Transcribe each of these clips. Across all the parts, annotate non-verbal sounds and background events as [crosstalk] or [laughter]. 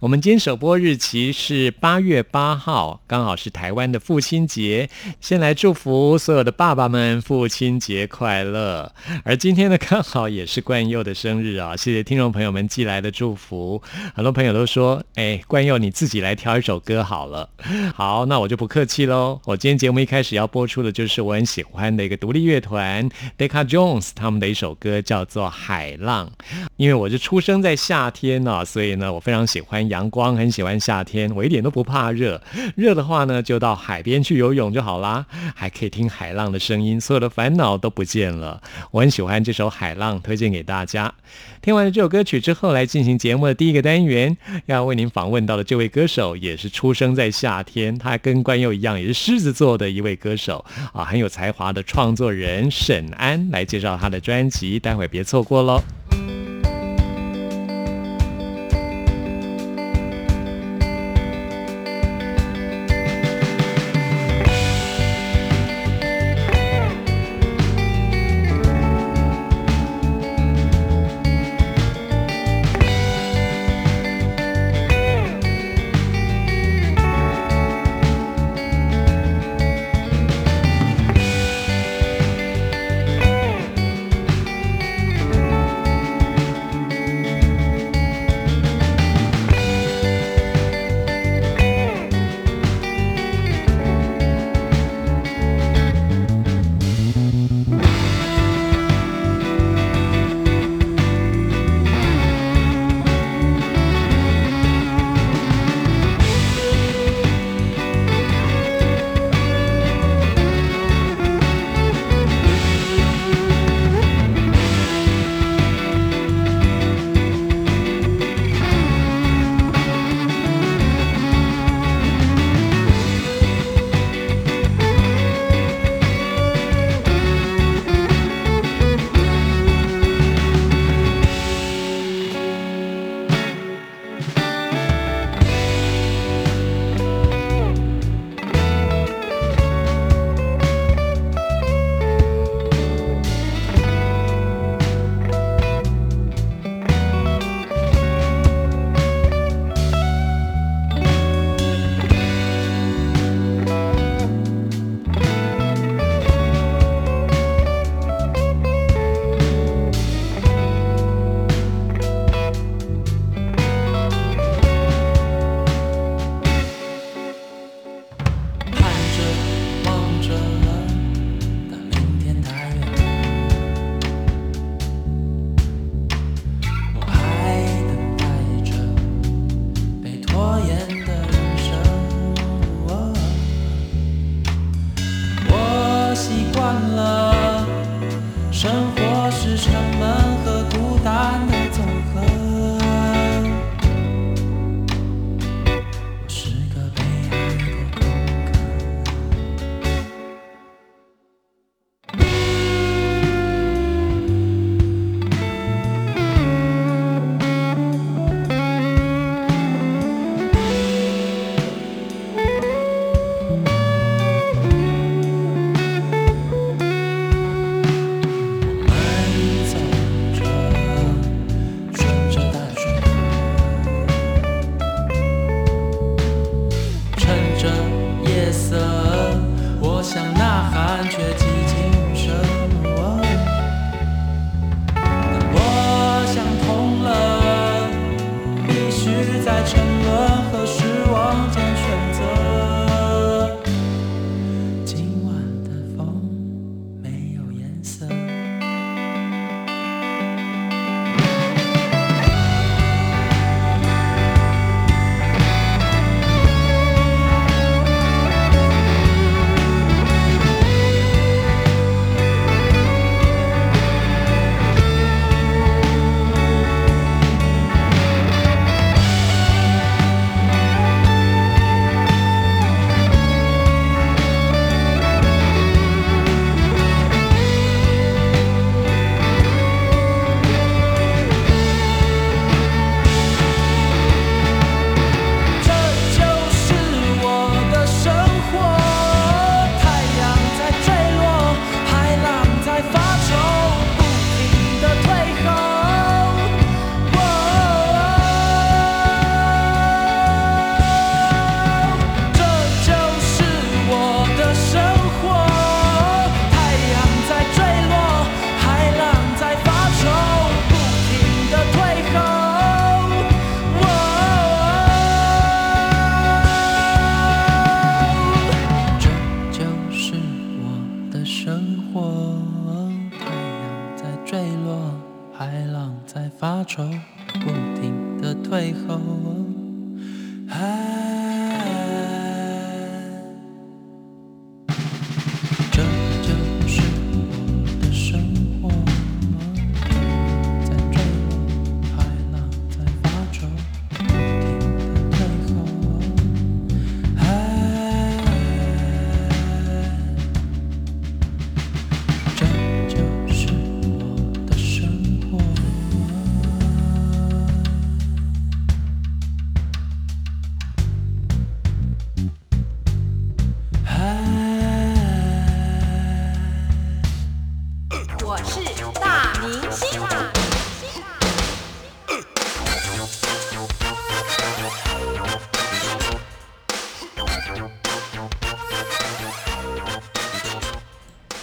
我们今天首播日期是八月八号，刚好是台湾的父亲节。先来祝福所有的爸爸们父亲节快乐。而今天呢，刚好也是冠佑的生日啊！谢谢听众朋友们寄来的祝福。很多朋友都说：“哎，冠佑你自己来挑一首歌好了。”好，那我就不客气喽。我今天节目一开始要播出的就是我很喜欢的一个独立乐团 Deca Jones 他们的一首歌，叫做《海浪》。因为我是出生在夏天呢，所以呢，我非常喜欢。欢阳光，很喜欢夏天，我一点都不怕热。热的话呢，就到海边去游泳就好啦，还可以听海浪的声音，所有的烦恼都不见了。我很喜欢这首《海浪》，推荐给大家。听完了这首歌曲之后，来进行节目的第一个单元，要为您访问到的这位歌手，也是出生在夏天，他跟关佑一样，也是狮子座的一位歌手啊，很有才华的创作人沈安，来介绍他的专辑，待会别错过喽。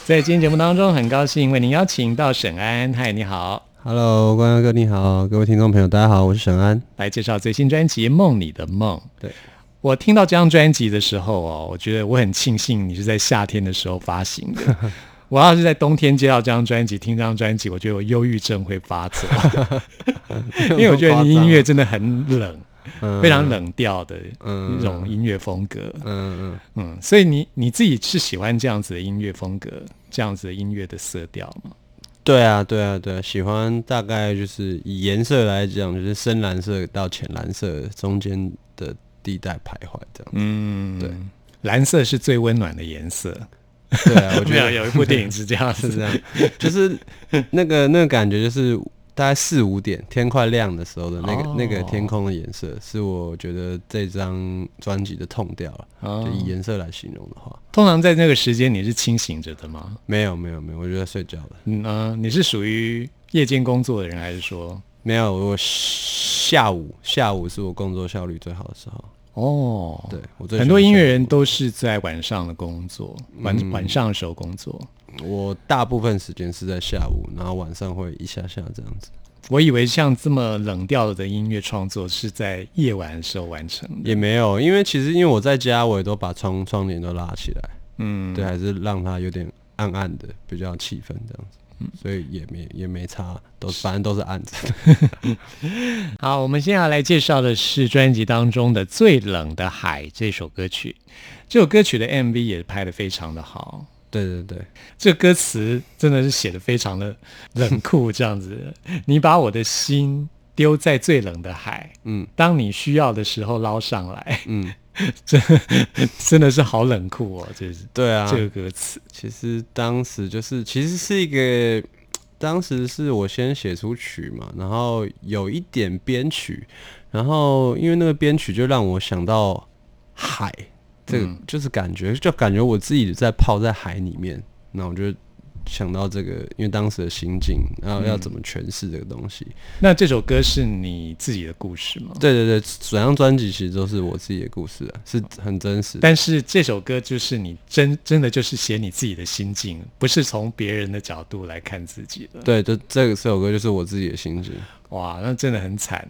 在今天节目当中，很高兴为您邀请到沈安。嗨，你好，Hello，关阳哥，你好，各位听众朋友，大家好，我是沈安，来介绍最新专辑《梦里的梦》。对我听到这张专辑的时候哦，我觉得我很庆幸你是在夏天的时候发行的。[laughs] 我要是在冬天接到这张专辑，听这张专辑，我觉得我忧郁症会发作，[laughs] 因为我觉得音乐真的很冷。非常冷调的一种音乐风格，嗯嗯嗯，所以你你自己是喜欢这样子的音乐风格，这样子的音乐的色调吗？对啊，对啊，对啊，喜欢大概就是以颜色来讲，就是深蓝色到浅蓝色中间的地带徘徊这样。嗯，对，蓝色是最温暖的颜色。对啊，我觉得 [laughs] 有一部电影是这样，[laughs] 是这样，就是那个那个感觉就是。大概四五点，天快亮的时候的那个那个天空的颜色，是我觉得这张专辑的痛调了。就以颜色来形容的话，通常在那个时间你是清醒着的吗？没有没有没有，我就在睡觉了。嗯啊，你是属于夜间工作的人，还是说没有？我下午下午是我工作效率最好的时候。哦，对，我很多音乐人都是在晚上的工作，晚晚上的时候工作。我大部分时间是在下午，然后晚上会一下下这样子。我以为像这么冷调的音乐创作是在夜晚的时候完成，也没有，因为其实因为我在家，我也都把窗窗帘都拉起来，嗯，对，还是让它有点暗暗的，比较气氛这样子，嗯，所以也没也没差，都反正都是暗的。[laughs] 好，我们现在来介绍的是专辑当中的《最冷的海》这首歌曲，这首歌曲的 MV 也拍的非常的好。对对对，这歌词真的是写的非常的冷酷，这样子。[laughs] 你把我的心丢在最冷的海，嗯，当你需要的时候捞上来，嗯，[laughs] 真真的是好冷酷哦，这是对啊，这个歌词。其实当时就是其实是一个，当时是我先写出曲嘛，然后有一点编曲，然后因为那个编曲就让我想到海。这个就是感觉，就感觉我自己在泡在海里面，那我就想到这个，因为当时的心境，然后要怎么诠释这个东西。那这首歌是你自己的故事吗？对对对，整张专辑其实都是我自己的故事啊，是很真实。但是这首歌就是你真真的就是写你自己的心境，不是从别人的角度来看自己的。对，这这个这首歌就是我自己的心境。哇，那真的很惨。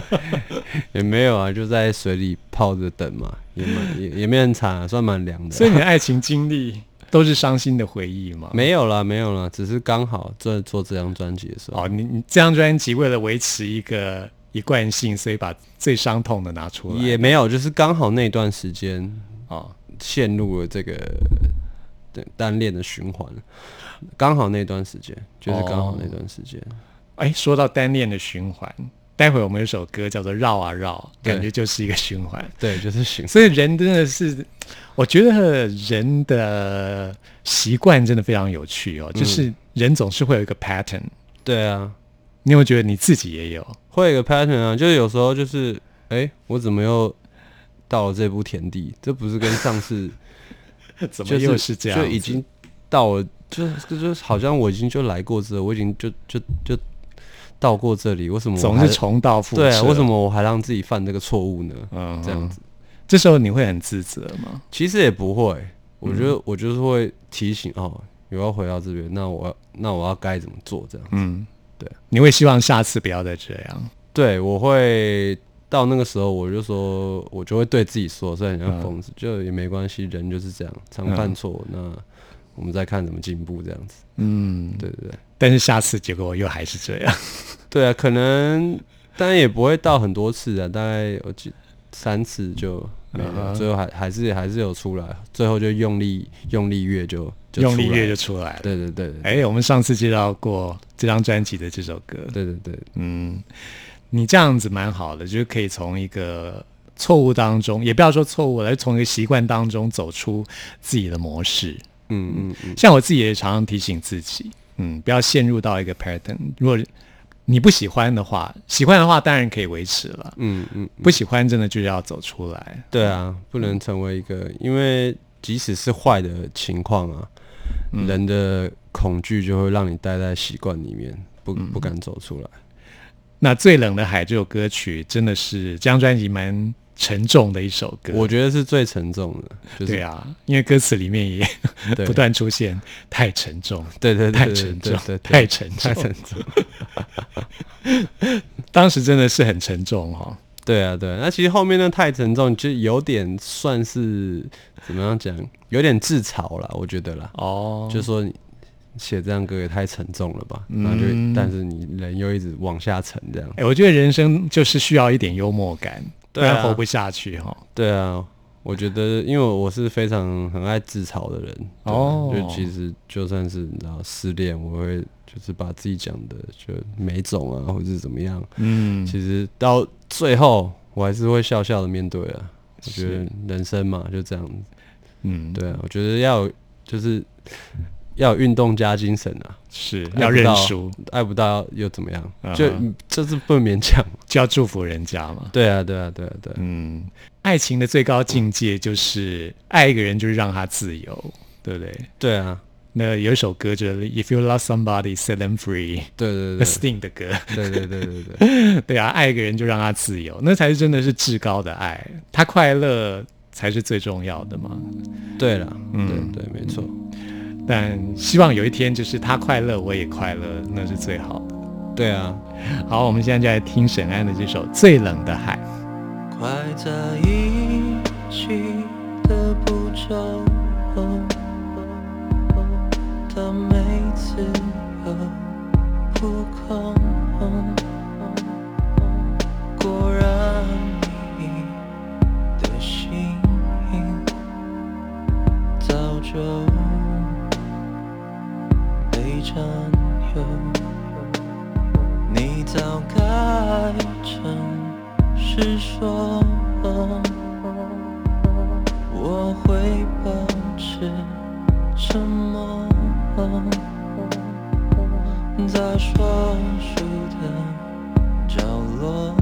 [laughs] 也没有啊，就在水里泡着等嘛，也蛮也也没很惨，算蛮凉的。[laughs] 所以你的爱情经历都是伤心的回忆吗？没有啦，没有啦，只是刚好在做这张专辑的时候。哦，你你这张专辑为了维持一个一贯性，所以把最伤痛的拿出来。也没有，就是刚好那段时间啊，陷入了这个单恋的循环。刚好那段时间，就是刚好那段时间。哎，说到单恋的循环，待会我们有首歌叫做《绕啊绕》，感觉就是一个循环。对，就是循。所以人真的是，我觉得人的习惯真的非常有趣哦。就是人总是会有一个 pattern。对啊，你有没有觉得你自己也有？会有一个 pattern 啊，就是有时候就是，哎，我怎么又到了这步田地？这不是跟上次 [laughs] 怎么又是这样？就已经到了，就就好像我已经就来过之后，我已经就就就。到过这里，为什么总是重蹈覆辙？对，啊为什么我还让自己犯这个错误呢？嗯，这样子，这时候你会很自责吗？其实也不会，我觉得我就是会提醒哦，我要回到这边，那我要那我要该怎么做？这样子，嗯，对，你会希望下次不要再这样？对，我会到那个时候，我就说，我就会对自己说，虽然像疯子，就也没关系，人就是这样，常犯错，那我们再看怎么进步这样子。嗯，对对对，但是下次结果又还是这样。对啊，可能当然也不会到很多次啊，大概我记三次就没了，最后还还是还是有出来，最后就用力用力越就就用力出来乐就出来了。对对对对哎，我们上次介绍过这张专辑的这首歌，对对对，嗯，你这样子蛮好的，就是可以从一个错误当中，也不要说错误了，从一个习惯当中走出自己的模式。嗯嗯嗯，像我自己也常常提醒自己，嗯，不要陷入到一个 pattern。如果你不喜欢的话，喜欢的话当然可以维持了，嗯嗯，不喜欢真的就要走出来。对啊，不能成为一个，因为即使是坏的情况啊，嗯。人的恐惧就会让你待在习惯里面，不嗯。不敢走出来。那《最冷的海》这首歌曲真的是这张专辑蛮沉重的一首歌。我觉得是最沉重的，就是对啊，因为歌词里面也不断出现太沉重，对对对太对沉重，对太沉重，太沉重。[laughs] 当时真的是很沉重哦。对啊，对啊，那其实后面那太沉重，就有点算是怎么样讲，有点自嘲了，我觉得啦。哦，就说你写这样歌也太沉重了吧，然后就嗯但是你人又一直往下沉这样。哎、我觉得人生就是需要一点幽默感，不对啊。然活不下去哈、对啊，我觉得因为我是非常很爱自嘲的人，哦。就其实就算是你知道失恋，我会就是把自己讲的就没种啊，或者是怎么样，嗯，其实到最后我还是会笑笑的面对啊。我觉是得人生嘛就这样。子，嗯，对啊，我觉得要有就是要有运动加精神啊，是要认输，爱不到又怎么样？嗯就就是不能勉强。就要祝福人家嘛。对啊，对啊，对啊，对啊。嗯，爱情的最高境界就是爱一个人，就是让他自由，对不对？对啊，那有一首歌就是 "If you love somebody, set them free"，对对对 Sting 的歌。对对对对对，[laughs] 对啊，爱一个人就让他自由，那才是真的是至高的爱，他快乐才是最重要的嘛。对了，嗯对对，没错。但希望有一天就是他快乐，我也快乐，那是最好的。对啊，好，我们现在就来听沈安的这首《最冷的海》。快在一起的步骤，他每次有扑空。果然，你的心早就被占有。你早该诚实说，我会保持沉默，在说书的角落，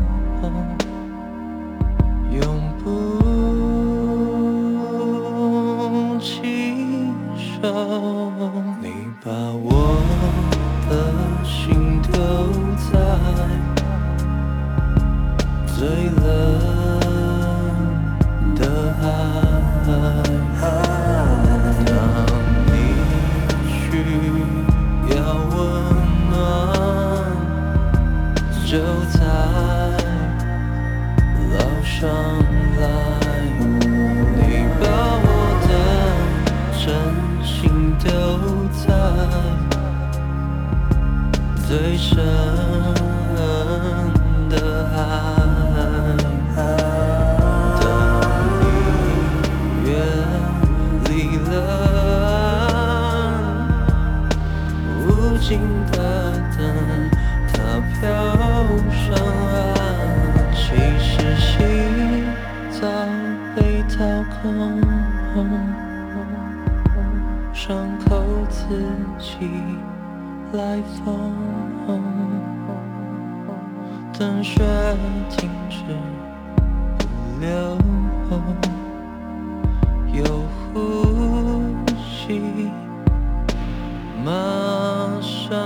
来风。等雪停止不流，有呼吸，马上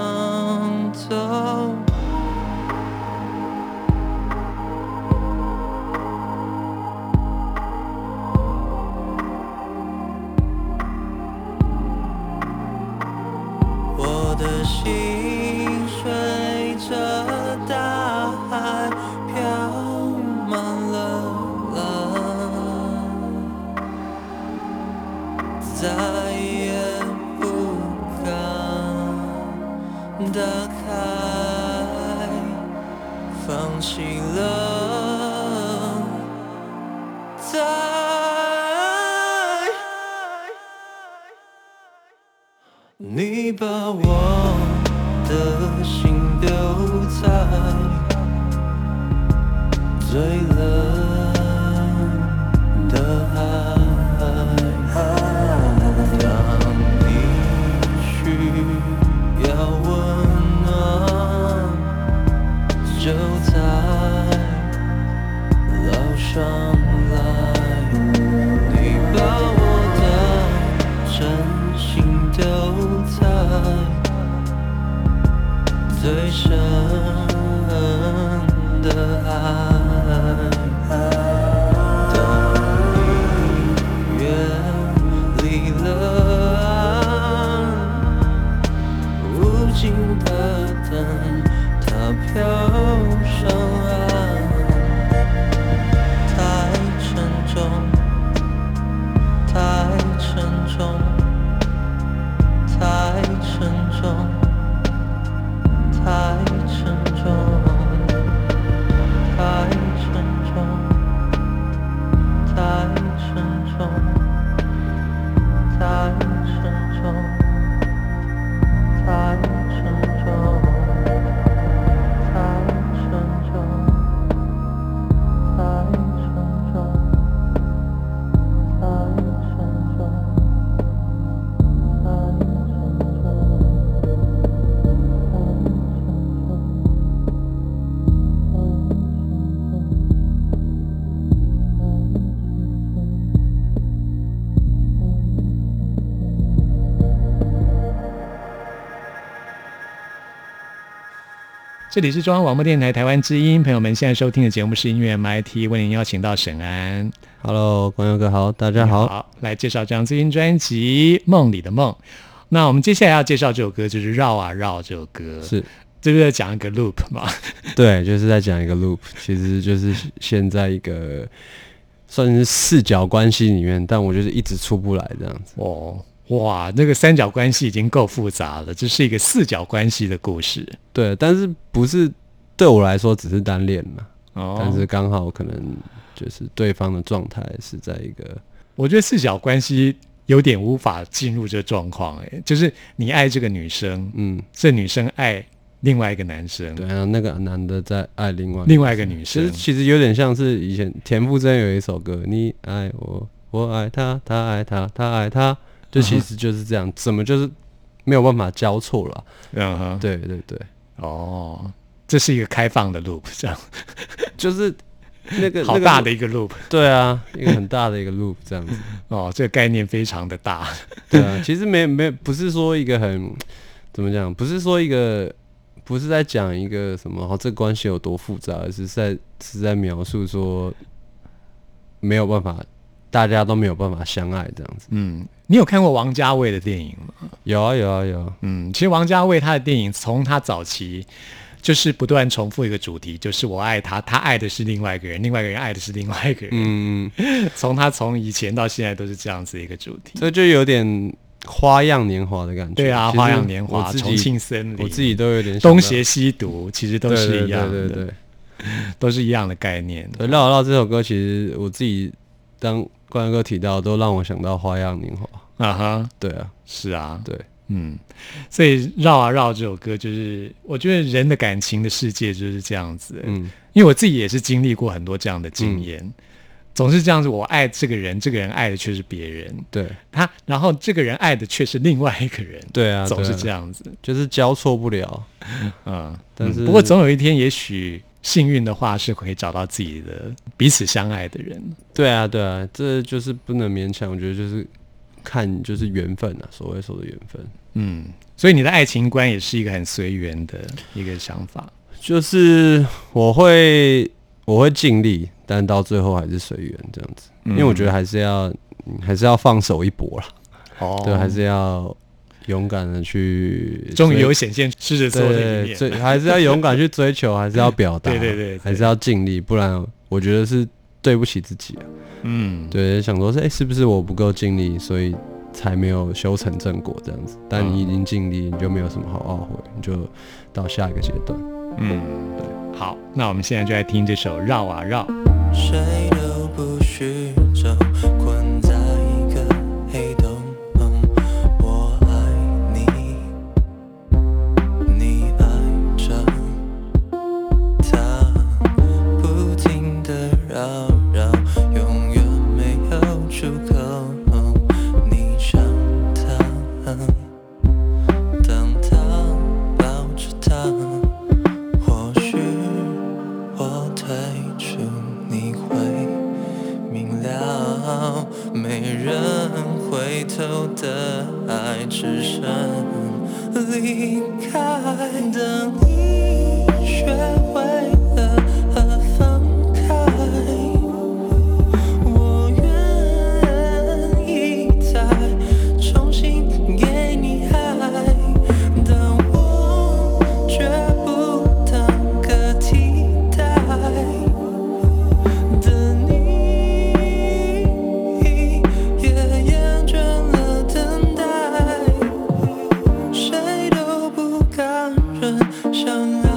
这里是中央广播电台台湾之音，朋友们现在收听的节目是音乐 MIT，为您邀请到沈安，Hello，观众哥好，大家好。来介绍这张最新专辑《梦里的梦》。那我们接下来要介绍这首歌就是《绕啊绕》这首歌，是这是在讲一个 loop 嘛？[laughs] 对，就是在讲一个 loop，其实就是现在一个算是四角关系里面，但我就是一直出不来这样子。哦，哇，那个三角关系已经够复杂了，这是一个四角关系的故事对，但是不是对我来说只是单恋嘛？哦。但是刚好可能就是对方的状态是在一个我觉得四角关系有点无法进入这个状况，哎，就是你爱这个女生，嗯，这女生爱另外一个男生，对，然后那个男的在爱另外另外一个女其实生，其实有点像是以前田馥甄有一首歌，你爱我，我爱他，他爱他，他爱他，就其实就是这样，怎么就是没有办法交错了？嗯哼，对对对，哦，这是一个开放的 loop，这样 [laughs] 就是那个好大的，一个 loop 那个对啊，一个很大的一个 loop 这样子。[laughs] 哦，这个概念非常的大，[laughs] 对啊，其实没没不是说一个很怎么讲，不是说一个不是在讲一个什么哦，这个关系有多复杂，而是在是在描述说没有办法，大家都没有办法相爱这样子。嗯，你有看过王家卫的电影吗？有啊有啊有啊，嗯，其实王家卫他的电影从他早期就是不断重复一个主题，就是我爱他，他爱的是另外一个人，另外一个人爱的是另外一个人。嗯，[laughs] 从他从以前到现在都是这样子一个主题。所以就有点花样年华的感觉。对啊，花样年华、重庆森林，我自己都有点东邪西毒，其实都是一样的，对对对对 [laughs] 都是一样的概念。对，绕啊绕这首歌，其实我自己当冠哥提到，都让我想到花样年华。啊哈，对啊，是啊，对，嗯，所以绕啊绕这首歌，就是我觉得人的感情的世界就是这样子。嗯，因为我自己也是经历过很多这样的经验，总是这样子，我爱这个人，这个人爱的却是别人，对。他，然后这个人爱的却是另外一个人，对啊，总是这样子，就是交错不了。嗯，但是嗯不过总有一天，也许幸运的话是可以找到自己的彼此相爱的人，对啊，对啊，这就是不能勉强，我觉得就是看就是缘分啊，所谓说的缘分，嗯，所以你的爱情观也是一个很随缘的一个想法，就是我会我会尽力，但到最后还是随缘这样子，因为我觉得还是要嗯还是要放手一搏啦，哦。对，还是要勇敢的去，终于有显现狮子座的一对，面，追还是要勇敢去追求，还是要表达，[laughs] 对对对对还是要尽力，不然我觉得是对不起自己啊。嗯，对，想说是哎、是不是我不够尽力，所以才没有修成正果这样子？但你已经尽力，你就没有什么好懊悔，你就到下一个阶段。嗯，对好，那我们现在就来听这首《绕啊绕》。谁都不许走，相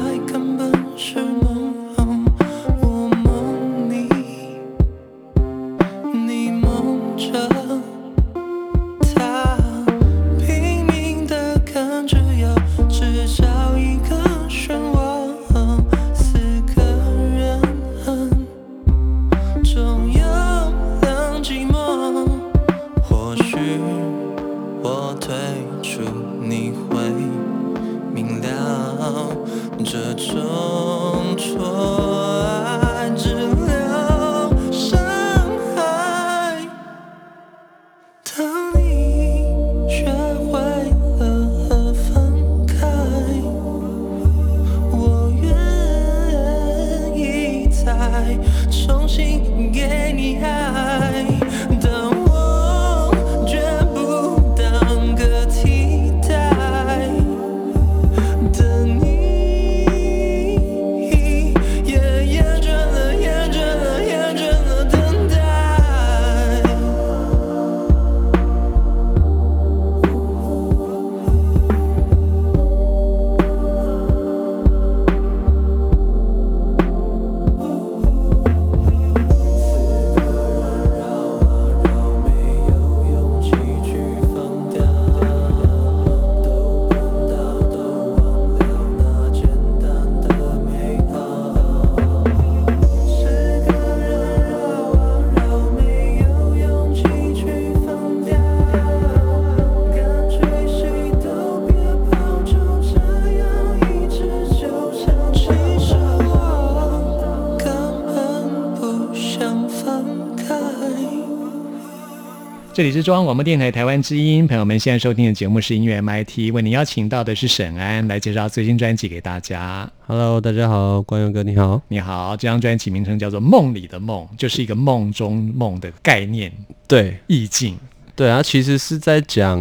这里是中央广播电台台湾之音，朋友们现在收听的节目是音乐 MIT，为您邀请到的是沈安来介绍最新专辑给大家。Hello，大家好，关佑哥你好。你好，这张专辑名称叫做《梦里的梦》，就是一个梦中梦的概念对意境。对，啊其实是在讲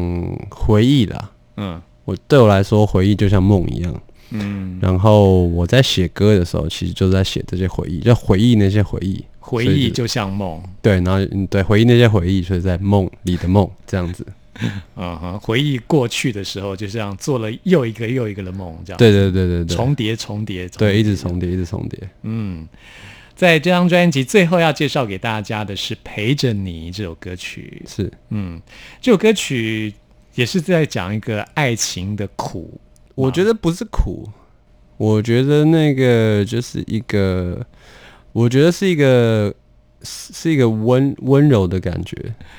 回忆啦。嗯我对我来说，回忆就像梦一样。嗯，然后我在写歌的时候，其实就在写这些回忆，就回忆那些回忆。回忆就像梦，对，然后嗯，对，回忆那些回忆，所以在梦里的梦这样子。[laughs] 嗯哼，回忆过去的时候，就这样做了又一个又一个的梦，这样对对对对对，重叠重叠，重对，一直重叠，一直重叠。嗯，在这张专辑最后要介绍给大家的是《陪着你》这首歌曲。是，嗯，这首歌曲也是在讲一个爱情的苦。我觉得不是苦，我觉得那个就是一个，我觉得是一个是是一个温温柔的感觉，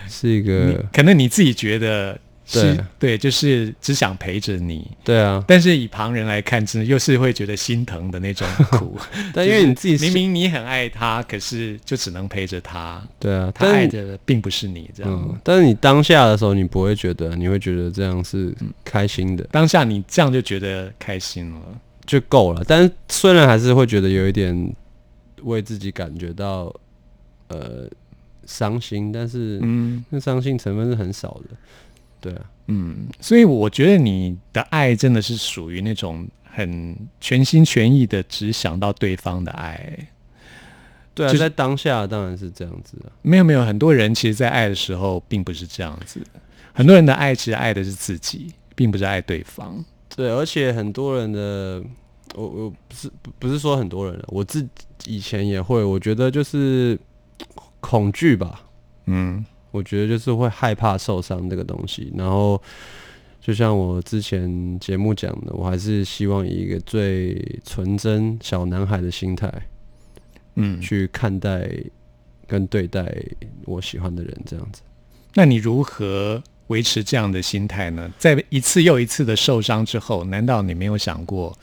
是一你个可能你自己觉得是对对，就是只想陪着你，对啊。但是以旁人来看，真的又是会觉得心疼的那种苦。[laughs] 但因为你自己 [laughs] 明明你很爱他，可是就只能陪着他，对啊，他但爱的并不是你，这样。嗯，但是你当下的时候，你不会觉得，你会觉得这样是开心的，当下你这样就觉得开心了。就够了。但是虽然还是会觉得有一点为自己感觉到呃伤心，但是嗯那伤心成分是很少的。对啊，嗯，所以我觉得你的爱真的是属于那种很全心全意的只想到对方的爱。对啊，就是在当下当然是这样子啊。没有没有，很多人其实，在爱的时候并不是这样子。很多人的爱其实爱的是自己，并不是爱对方。对，而且很多人的我我不是不不是说很多人了，我自己以前也会，我觉得就是恐惧吧，嗯我觉得就是会害怕受伤这个东西，然后就像我之前节目讲的，我还是希望以一个最纯真小男孩的心态嗯，去看待跟对待我喜欢的人，这样子。那你如何维持这样的心态呢？在一次又一次的受伤之后，难道你没有想过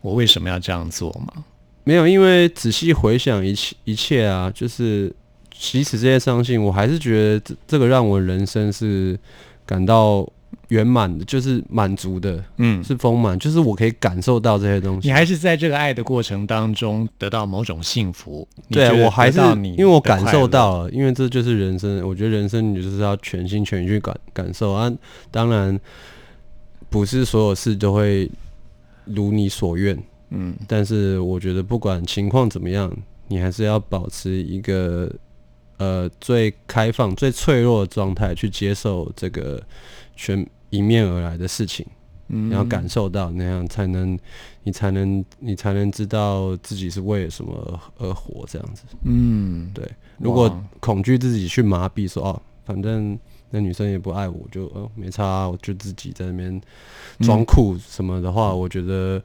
我为什么要这样做吗？没有，因为仔细回想一切一切啊，就是即使这些伤心，我还是觉得这这个让我人生是感到圆满的，就是满足的，嗯，是丰满，就是我可以感受到这些东西。你还是在这个爱的过程当中得到某种幸福。对我还是你因为我感受到了，因为这就是人生。我觉得人生你就是要全心全意去感感受啊。当然，不是所有事都会如你所愿，嗯。但是我觉得不管情况怎么样，你还是要保持一个呃最开放、最脆弱的状态去接受这个全迎面而来的事情。嗯。然后感受到那样才能，你才能，你才能知道自己是为了什么而而活这样子。嗯，对，如果恐惧自己去麻痹说哦，反正那女生也不爱我，就呃没差啊、我就自己在那边装酷什么的话，我觉得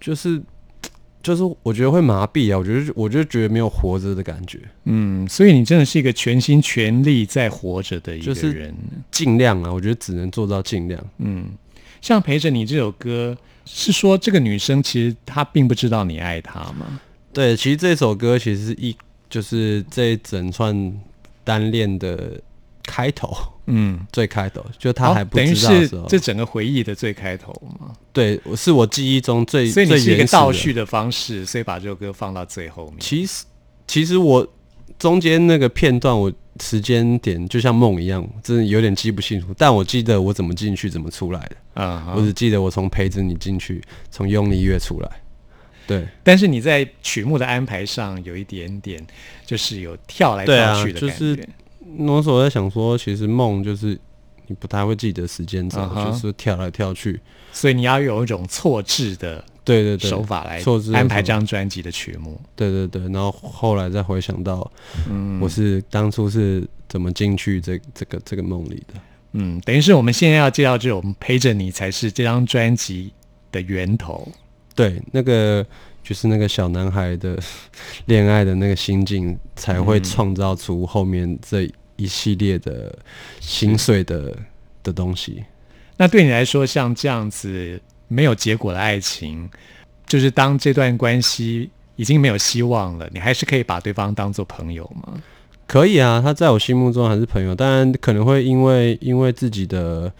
就是 [tsk] 就是我觉得会麻痹啊，我觉得我就觉得没有活着的感觉，嗯，所以你真的是一个全心全力在活着的一个人。尽量啊，我觉得只能做到尽量。嗯，像陪着你这首歌，是说这个女生其实她并不知道你爱她吗？对，其实这首歌其实是一就是这一整串单恋的开头，嗯，最开头，就他还不哦等于是知道的时候，这整个回忆的最开头嘛。对，我是我记忆中最所以你是一个倒叙的方式，所以把这首歌放到最后面。其实其实我中间那个片段，我时间点就像梦一样，真的有点记不清楚。但我记得我怎么进去，怎么出来的。嗯哼，我只记得我从陪着你进去，从用力乐出来。对但是你在曲目的安排上有一点点，就是有跳来跳去的感觉。就是那时候我在想说，其实梦就是你不太会记得时间轴嗯哼就是跳来跳去。所以你要有一种错置的对对对，手法来错置安排这张专辑的曲目。对对对，然后后来再回想到，嗯我是当初是怎么进去这这个这个梦里的。嗯，等于是我们现在要介绍这种陪着你，才是这张专辑的源头。对，那个就是那个小男孩的 [laughs] 恋爱的那个心境，才会嗯创造出后面这一系列的心碎的的东西。那对你来说，像这样子没有结果的爱情，就是当这段关系已经没有希望了，你还是可以把对方当做朋友吗？可以啊，他在我心目中还是朋友，当然可能会因为因为自己的。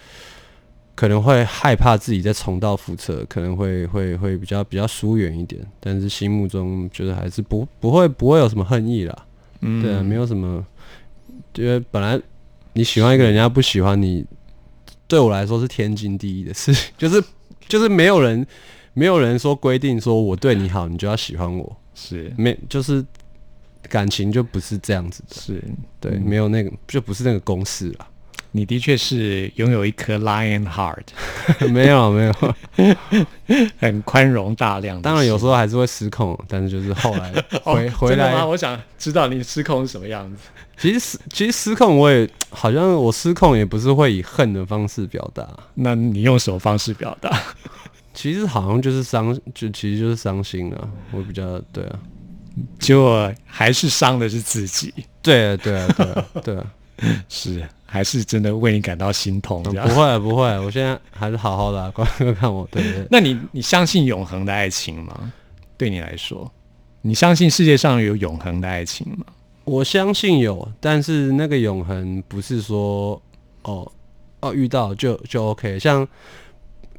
可能会害怕自己再重蹈覆辙，可能会会会比较比较疏远一点，但是心目中觉得还是不不会不会有什么恨意啦。嗯，对啊，没有什么，因为本来你喜欢一个人，人家不喜欢你，对我来说是天经地义的事，[laughs] 就是就是没有人没有人说规定说我对你好，你就要喜欢我，是。没就是感情就不是这样子的，是，对，嗯没有那个就不是那个公式了，你的确是拥有一颗 lion heart，没有 [laughs] 没有，[laughs] 很宽容大量。当然有时候还是会失控，但是就是后来哦回、回？来，我想知道你失控是什么样子。其实失其实失控我也好像我失控也不是会以恨的方式表达。那你用什么方式表达？[laughs] 其实好像就是伤，就其实就是伤心啊。我比较对啊，结果还是伤的是自己，对啊，对啊，对啊，对啊，[laughs] 是还是真的为你感到心痛。嗯不会啊不会啊，我现在还是好好的、啊，观众看我，对对对，那你你相信永恒的爱情吗？对你来说，你相信世界上有永恒的爱情吗？我相信有，但是那个永恒不是说哦哦遇到就就 OK，像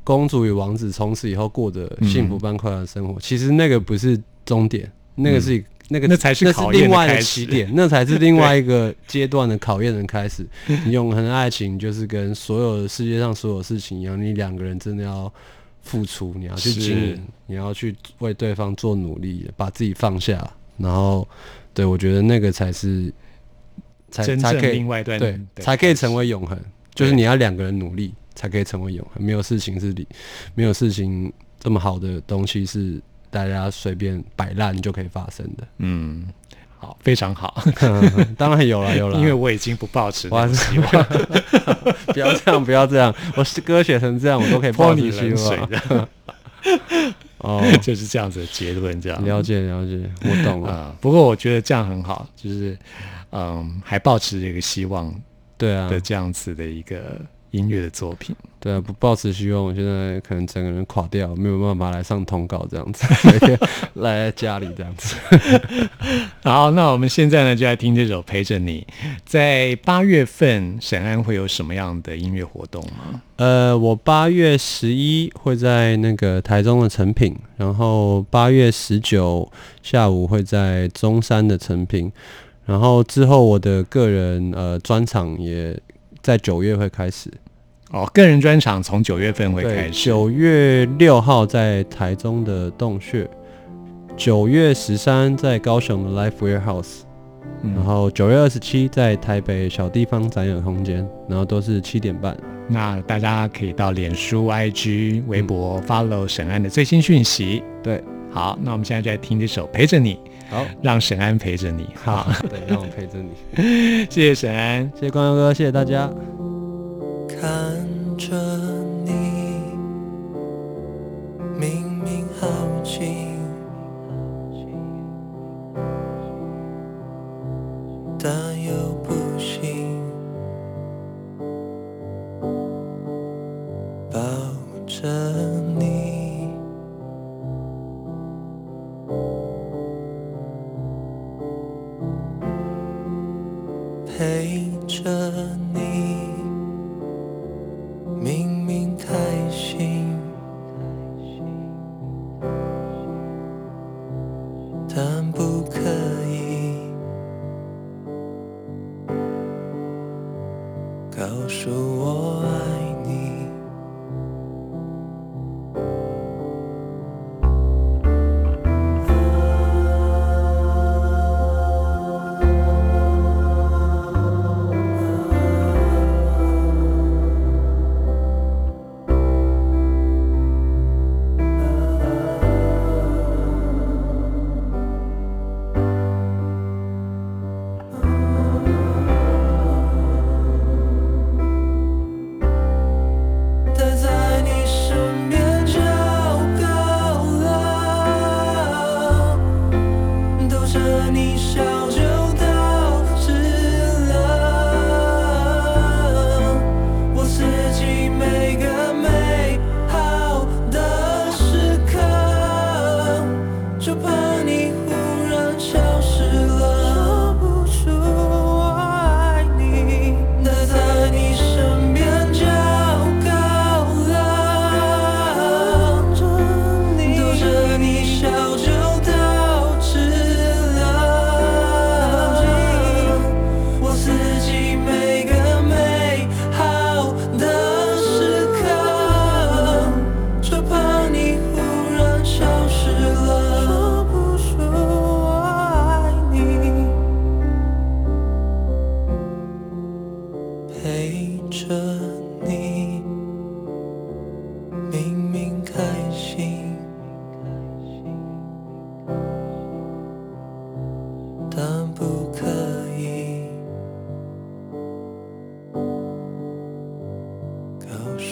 公主与王子从此以后过着幸福般快乐的生活，其实那个不是终点，那个是、那个那才是那考验的另外的起点，那才是另外一个阶段的考验的开始。[laughs] 你永恒的爱情就是跟所有的世界上所有事情一样，你两个人真的要付出，你要去经营，你要去为对方做努力，把自己放下，然后对我觉得那个才是才真正才可以另外一段对的才可以成为永恒，就是你要两个人努力才可以成为永恒，没有事情是理，没有事情这么好的东西是大家随便摆烂就可以发生的。嗯，好，非常好，[laughs] 当然有了有了，[laughs] 因为我已经不抱持我希望，[laughs] 不要这样不要这样，我是歌写成这样，我都可以泼抱你冷水望。的，哦，[laughs] 就是这样子的结论，这样。了解了解，我懂了。啊、不过我觉得这样很好，就是嗯，还保持一个希望对啊，的这样子的一个音乐的作品。对啊，不抱持希望，我现在可能整个人垮掉，没有办法来上通告这样子，每 [laughs] 天赖在家里这样子。[laughs] 好，那我们现在呢就来听这首《陪着你》。在八月份，沈安会有什么样的音乐活动吗？呃，我八月十一会在那个台中的成品，然后八月十九下午会在中山的成品，然后之后我的个人呃专场也在九月会开始，哦，个人专场从九月份会开，始。九月六号在台中的洞穴，九月十三在高雄的 Life Warehouse，嗯然后九月二十七在台北小地方展演空间，然后都是七点半。那大家可以到脸书、IG、微博 follow 沈安的最新讯息。对，好，那我们现在就来听这首《陪着你》，好，让沈安陪着你。好，[laughs] 对，让我陪着你，[laughs] 谢谢沈安。谢谢光佑哥，谢谢大家。看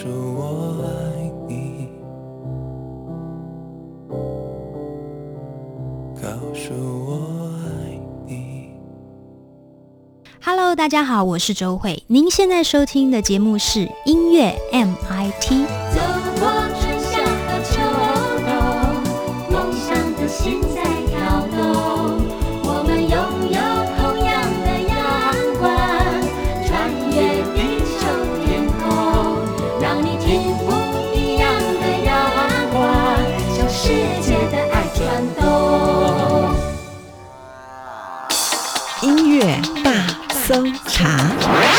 说我爱你，告诉我爱你。Hello，大家好，我是周慧。您现在收听的节目是音乐 MIT。搜查。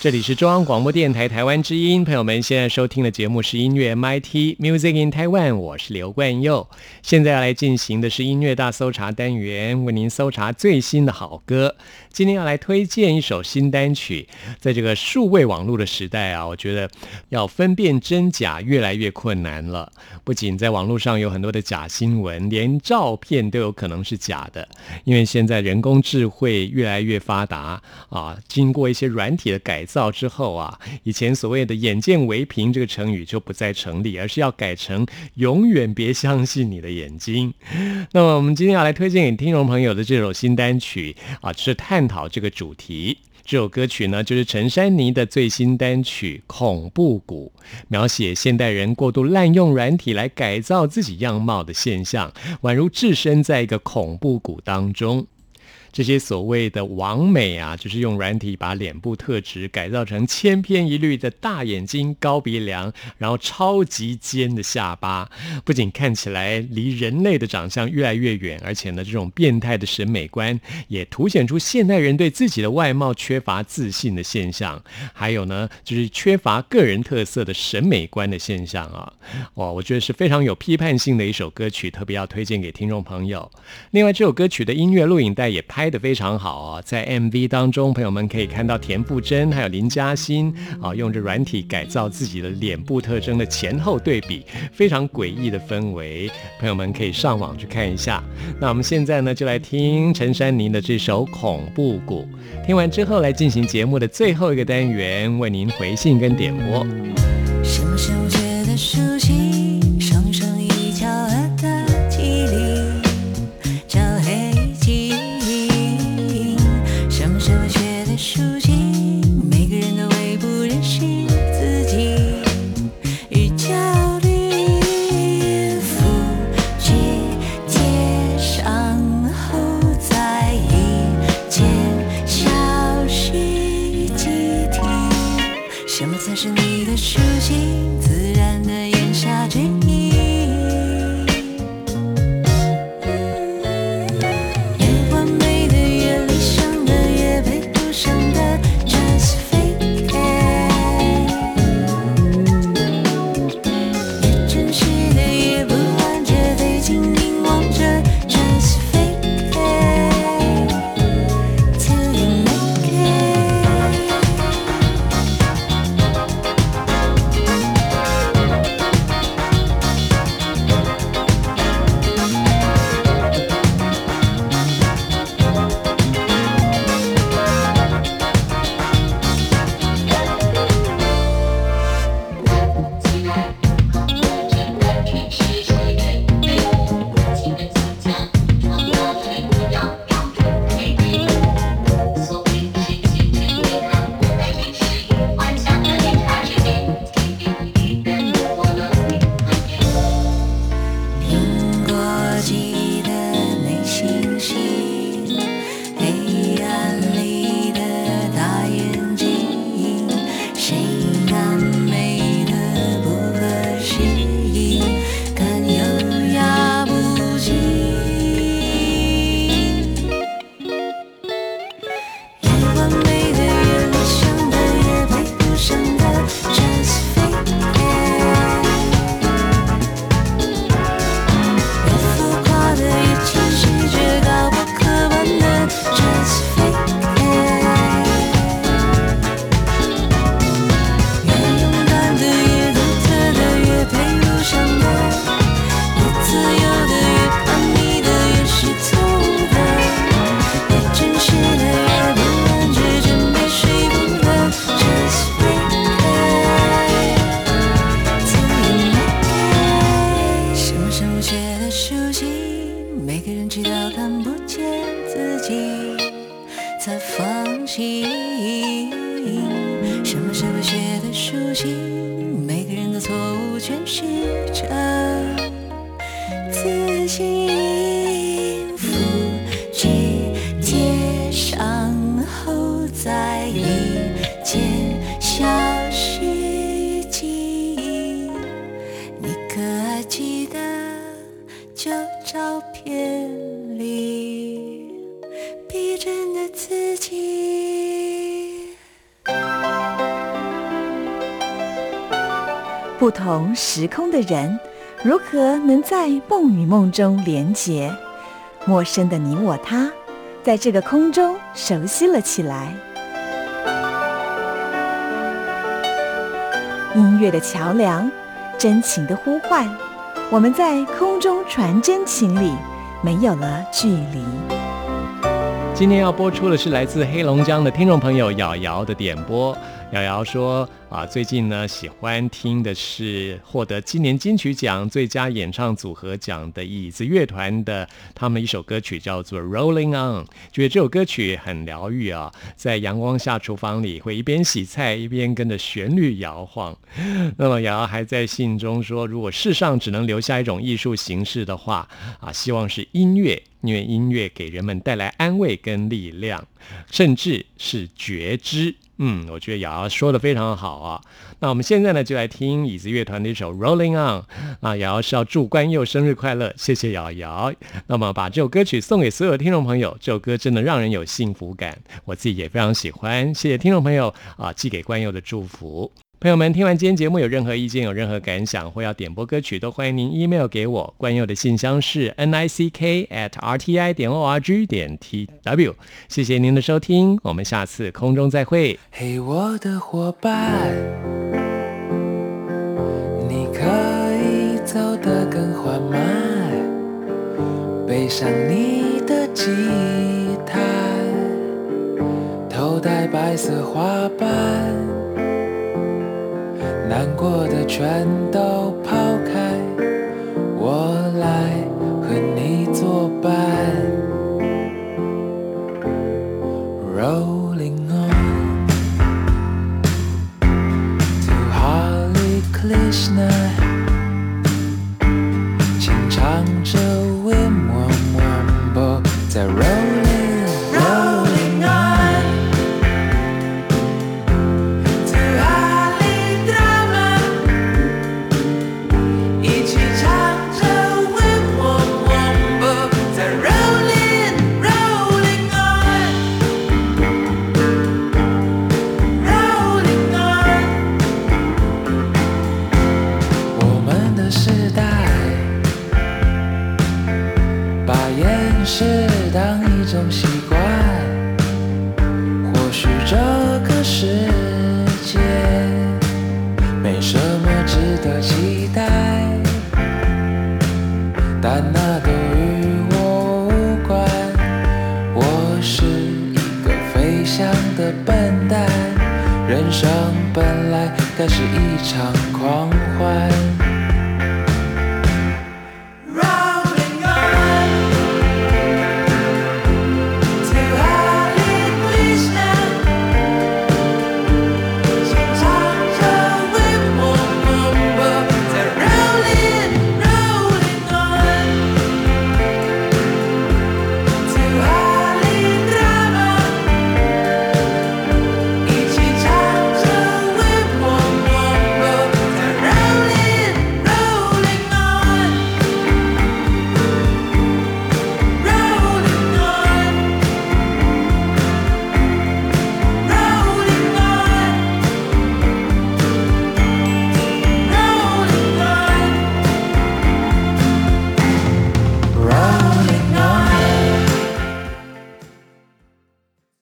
这里是中央广播电台台湾之音，朋友们现在收听的节目是音乐 MIT Music in Taiwan，我是刘冠佑。现在要来进行的是音乐大搜查单元，为您搜查最新的好歌。今天要来推荐一首新单曲，在这个数位网络的时代啊，我觉得要分辨真假越来越困难了。不仅在网络上有很多的假新闻，连照片都有可能是假的，因为现在人工智慧越来越发达啊，经过一些软体的改造之后啊，以前所谓的“眼见为凭”这个成语就不再成立，而是要改成“永远别相信你的眼睛”。那么，我们今天要来推荐给听众朋友的这首新单曲啊，是探讨这个主题。这首歌曲呢，就是陈珊妮的最新单曲《恐怖谷》，描写现代人过度滥用软体来改造自己样貌的现象，宛如置身在一个恐怖谷当中。这些所谓的完美啊，就是用软体把脸部特质改造成千篇一律的大眼睛、高鼻梁，然后超级尖的下巴，不仅看起来离人类的长相越来越远，而且呢，这种变态的审美观也凸显出现代人对自己的外貌缺乏自信的现象，还有呢，就是缺乏个人特色的审美观的现象啊。哇，我觉得是非常有批判性的一首歌曲，特别要推荐给听众朋友。另外，这首歌曲的音乐录影带也拍拍的非常好啊，在 MV 当中，朋友们可以看到田馥甄还有林嘉欣啊，用着软体改造自己的脸部特征的前后对比，非常诡异的氛围，朋友们可以上网去看一下。那我们现在呢，就来听陈珊妮的这首《恐怖谷》，听完之后来进行节目的最后一个单元，为您回信跟点播。什么时候觉得熟悉？不同时空的人如何能在梦与梦中连结？陌生的你我他，在这个空中熟悉了起来。音乐的桥梁，真情的呼唤，我们在空中传真情里，没有了距离。今天要播出的是来自黑龙江的听众朋友瑶瑶的点播。瑶瑶说啊，最近呢喜欢听的是获得今年金曲奖最佳演唱组合奖的椅子乐团的他们一首歌曲叫做《Rolling On》，觉得这首歌曲很疗愈啊，在阳光下厨房里会一边洗菜一边跟着旋律摇晃。那么瑶瑶还在信中说，如果世上只能留下一种艺术形式的话啊，希望是音乐。因为音乐给人们带来安慰跟力量，甚至是觉知。嗯，我觉得瑶瑶说的非常好啊。那我们现在呢，就来听椅子乐团的一首《Rolling On》啊。瑶瑶是要祝关佑生日快乐，谢谢瑶瑶。那么把这首歌曲送给所有听众朋友，这首歌真的让人有幸福感，我自己也非常喜欢。谢谢听众朋友啊寄给关佑的祝福。朋友们，听完今天节目有任何意见、有任何感想或要点播歌曲，都欢迎您 email 给我。关佑的信箱是 n i c k at r t i 点 o r g 点 t w。谢谢您的收听，我们下次空中再会。嘿，我的伙伴，你可以走得更缓慢，背上你的吉他，头戴白色花瓣，难过的全都抛开，我来和你作伴。Rolling on to Hare Krishna，轻唱着 Wim Wam Wambo，在是当一种习惯，或许这个世界没什么值得期待，但那都与我无关。我是一个飞翔的笨蛋，人生本来该是一。